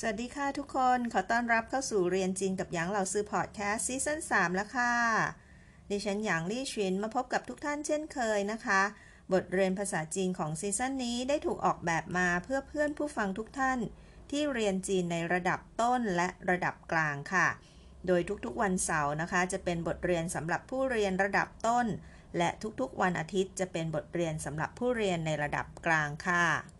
สวัสดีค่ะทุกคน ขอต้อนรับเข้าสู่เรียนจีนกับหยางเหล่าซื้อพอดแคสต์ซีซั่น3แล้วค่ะ ดิฉันหยางลี่ชินมาพบกับทุกท่านเช่นเคยนะคะ บทเรียนภาษาจีนของซีซั่นนี้ได้ถูกออกแบบมาเพื่อเพื่อนผู้ฟังทุกท่าน ที่เรียนจีนในระดับต้นและระดับกลางค่ะ โดยทุกๆวันเสาร์นะคะ จะเป็นบทเรียนสำหรับผู้เรียนระดับต้น และทุกๆวันอาทิตย์จะเป็นบทเรียนสำหรับผู้เรียนในระดับกลางค่ะ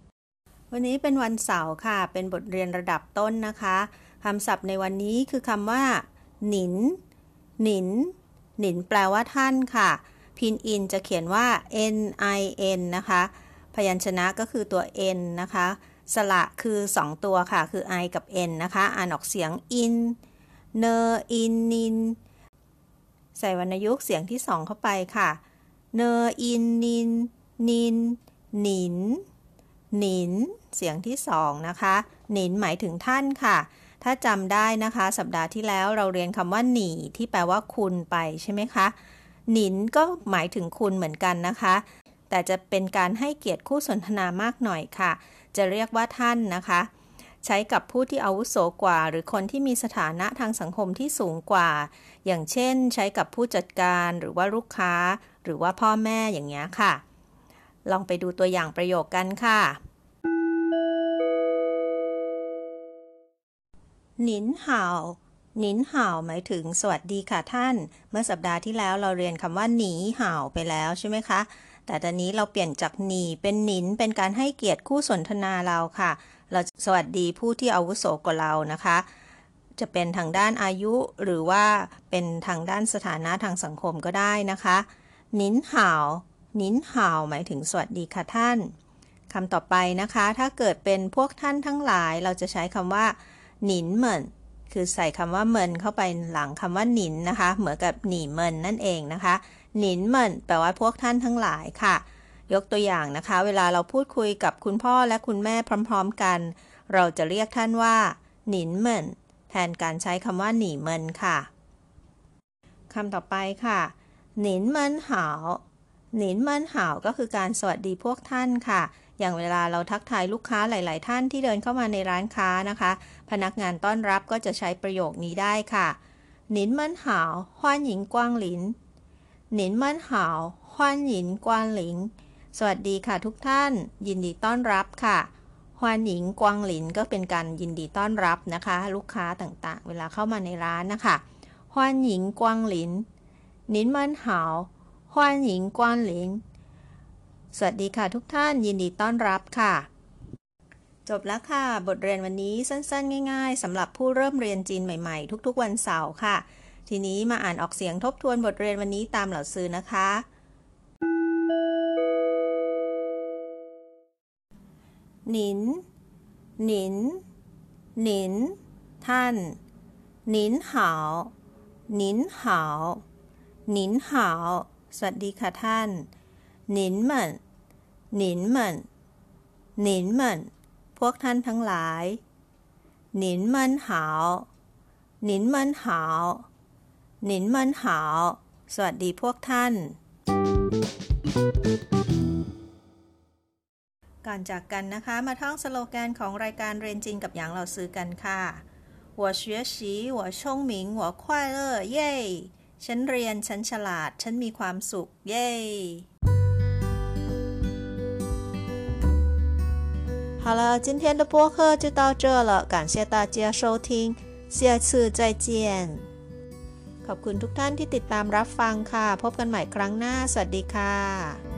วันนี้เป็นวันเสาร์ค่ะ เป็นบทเรียนระดับต้นนะคะคำศัพท์ในวันนี้คือคำว่า หนิน หนิน หนินแปลว่าท่านค่ะ พินอินจะเขียนว่า n i n นะคะ พยัญชนะก็คือตัว n นะคะ สระคือ 2 ตัวค่ะ คือ i กับ n นะคะ อ่านออกเสียงอินเนอินนิน ใส่วรรณยุกต์เสียงที่สองเข้าไปค่ะ เนอินนิน นิน หนิน หนิน เสียงที่สองนะคะ หนินหมายถึงท่านค่ะ ถ้าจำได้นะคะ สัปดาห์ที่แล้วเราเรียนคำว่าหนีที่แปลว่าคุณไปใช่ไหมคะ หนินก็หมายถึงคุณเหมือนกันนะคะ แต่จะเป็นการให้เกียรติคู่สนทนามากหน่อยค่ะ จะเรียกว่าท่านนะคะ ใช้กับผู้ที่อาวุโสกว่า หรือคนที่มีสถานะทางสังคมที่สูงกว่า อย่างเช่น ใช้กับผู้จัดการหรือว่าลูกค้า หรือว่าพ่อแม่อย่างเงี้ยค่ะ ลองไปดูตัวอย่างประโยคกันค่ะหนินห่าวหนินห่าวหมายถึงสวัสดีค่ะท่าน เมื่อสัปดาห์ที่แล้วเราเรียนคำว่าหนีห่าวไปแล้วใช่ไหมคะ แต่ตอนนี้เราเปลี่ยนจากหนีเป็นหนินเป็นการให้เกียรติคู่สนทนาเราค่ะ เราสวัสดีผู้ที่อาวุโสกว่าเรานะคะ จะเป็นทางด้านอายุหรือว่าเป็นทางด้านสถานะทางสังคมก็ได้นะคะหนินห่าว นินห่าวหมายถึงสวัสดีค่ะท่านคำต่อไปนะคะ ถ้าเกิดเป็นพวกท่านทั้งหลาย เราจะใช้คำว่าหนินเหมินคือใส่คำว่าเหมินเข้าไปหลังคำว่าหนินนะคะ เหมือนกับหนีเหมินนั่นเองนะคะหนินเหมินแปลว่าพวกท่านทั้งหลายค่ะ ยกตัวอย่างนะคะ เวลาเราพูดคุยกับคุณพ่อและคุณแม่พร้อม ๆ กัน เราจะเรียกท่านว่าหนินเหมินแทนการใช้คำว่าหนีเหมินค่ะคำต่อไปค่ะหนินเหมินหาว หนินเมินหาวก็คือการสวัสดีพวกท่านค่ะ อย่างเวลาเราทักทายลูกค้าหลาย ๆ ท่านที่เดินเข้ามาในร้านค้านะคะ พนักงานต้อนรับก็จะใช้ประโยคนี้ได้ค่ะหนินเมินหาวฮวนหญิงกวางหลินหนินเมินหาวฮวนหญิงกวางหลินสวัสดีค่ะทุกท่าน ยินดีต้อนรับค่ะฮวนหญิงกวางหลินก็เป็นการยินดีต้อนรับนะคะ ลูกค้าต่างๆ เวลาเข้ามาในร้านนะคะฮวนหญิงกวางหลินหนินเมินหาว 欢迎光临สวัสดีค่ะทุกท่านยินดีต้อนรับค่ะ จบแล้วค่ะ บทเรียนวันนี้สั้นๆ ง่ายๆสำหรับผู้เริ่มเรียนจีนใหม่ๆ ทุกๆวันเสาร์ค่ะ ทีนี้มาอ่านออกเสียงทบทวนบทเรียนวันนี้ตามเหล่าซื้อนะคะหนินหนินหนินท่านหนินหาวหนินหาวหนินหาว สวัสดีค่ะท่านหนินเหมินหนินเหมินหนินเหมินพวกท่านทั้งหลายหนินเหมินหาวหนินเหมินหาวหนินเหมินหาวสวัสดีพวกท่าน ก่อนจากกันนะคะ มาท่องสโลแกนของรายการเรียนจีนกับหยางเราซื้อกันค่ะ我学习我聪明我快乐耶 ฉันเรียน ฉันฉลาด ฉันมีความสุข เย้好了，今天的播客就到这了，感谢大家收听，下次再见。ขอบคุณทุกท่านที่ติดตามรับฟังค่ะ พบกันใหม่ครั้งหน้า สวัสดีค่ะ